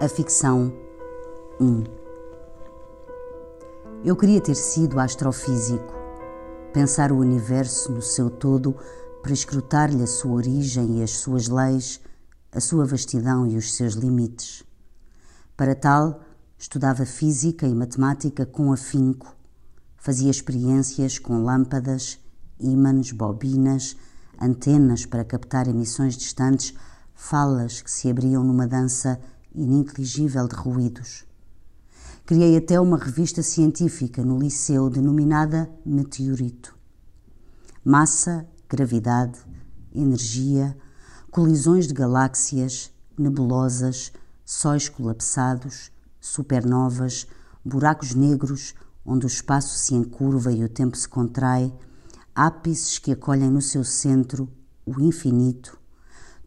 A ficção 1 Eu queria ter sido astrofísico, pensar o universo no seu todo para escrutar-lhe a sua origem e as suas leis, a sua vastidão e os seus limites. Para tal, estudava física e matemática com afinco, fazia experiências com lâmpadas, ímãs, bobinas, antenas para captar emissões distantes, falas que se abriam numa dança ininteligível de ruídos. Criei até uma revista científica no liceu denominada Meteorito. Massa, gravidade, energia, colisões de galáxias, nebulosas, sóis colapsados, supernovas, buracos negros onde o espaço se encurva e o tempo se contrai, ápices que acolhem no seu centro o infinito,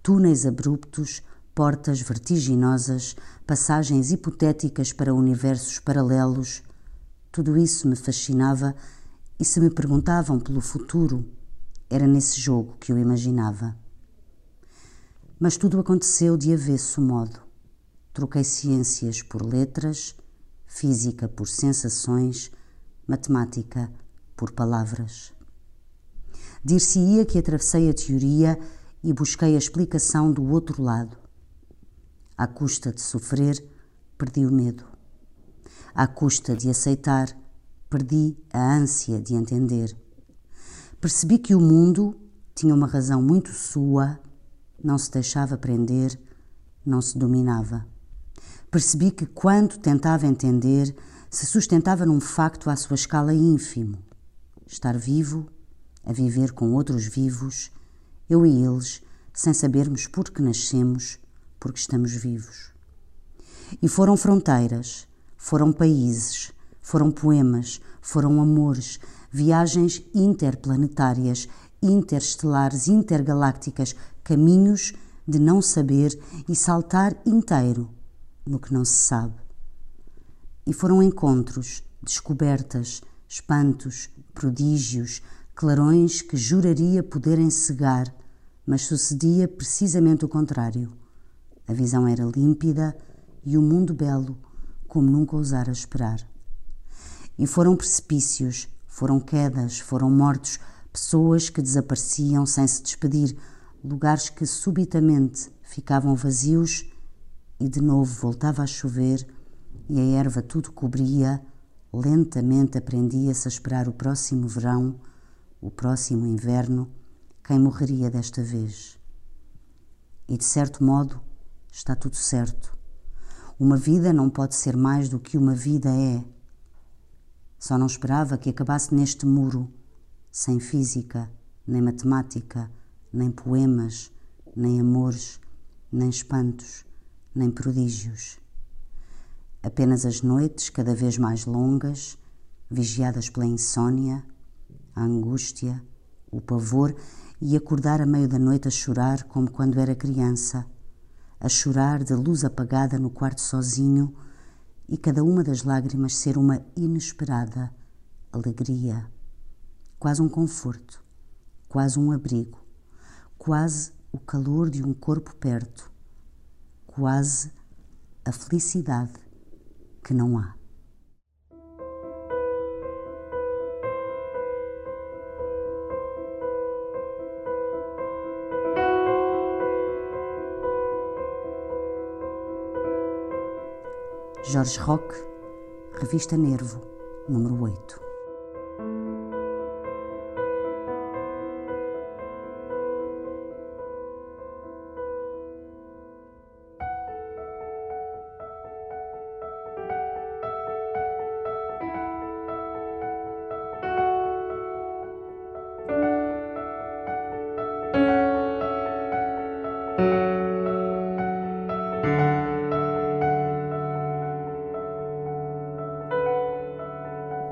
túneis abruptos portas vertiginosas, passagens hipotéticas para universos paralelos. Tudo isso me fascinava e se me perguntavam pelo futuro, era nesse jogo que eu imaginava. Mas tudo aconteceu de avesso modo. Troquei ciências por letras, física por sensações, matemática por palavras. Dir-se-ia que atravessei a teoria e busquei a explicação do outro lado. À custa de sofrer, perdi o medo. À custa de aceitar, perdi a ânsia de entender. Percebi que o mundo tinha uma razão muito sua, não se deixava prender, não se dominava. Percebi que quando tentava entender, se sustentava num facto à sua escala ínfimo. Estar vivo, a viver com outros vivos, eu e eles, sem sabermos por que nascemos, porque estamos vivos. E foram fronteiras, foram países, foram poemas, foram amores, viagens interplanetárias, interestelares, intergalácticas, caminhos de não saber e saltar inteiro no que não se sabe. E foram encontros, descobertas, espantos, prodígios, clarões que juraria poderem cegar, mas sucedia precisamente o contrário. A visão era límpida e o mundo belo, como nunca ousara esperar. E foram precipícios, foram quedas, foram mortos, pessoas que desapareciam sem se despedir, lugares que subitamente ficavam vazios e de novo voltava a chover e a erva tudo cobria, lentamente aprendia-se a esperar o próximo verão, o próximo inverno, quem morreria desta vez. E de certo modo, está tudo certo. Uma vida não pode ser mais do que uma vida é. Só não esperava que acabasse neste muro, sem física, nem matemática, nem poemas, nem amores, nem espantos, nem prodígios. Apenas as noites, cada vez mais longas, vigiadas pela insônia, a angústia, o pavor e acordar a meio da noite a chorar como quando era criança a chorar de luz apagada no quarto sozinho e cada uma das lágrimas ser uma inesperada alegria, quase um conforto, quase um abrigo, quase o calor de um corpo perto, quase a felicidade que não há. Jorge Roque, Revista Nervo, número 8.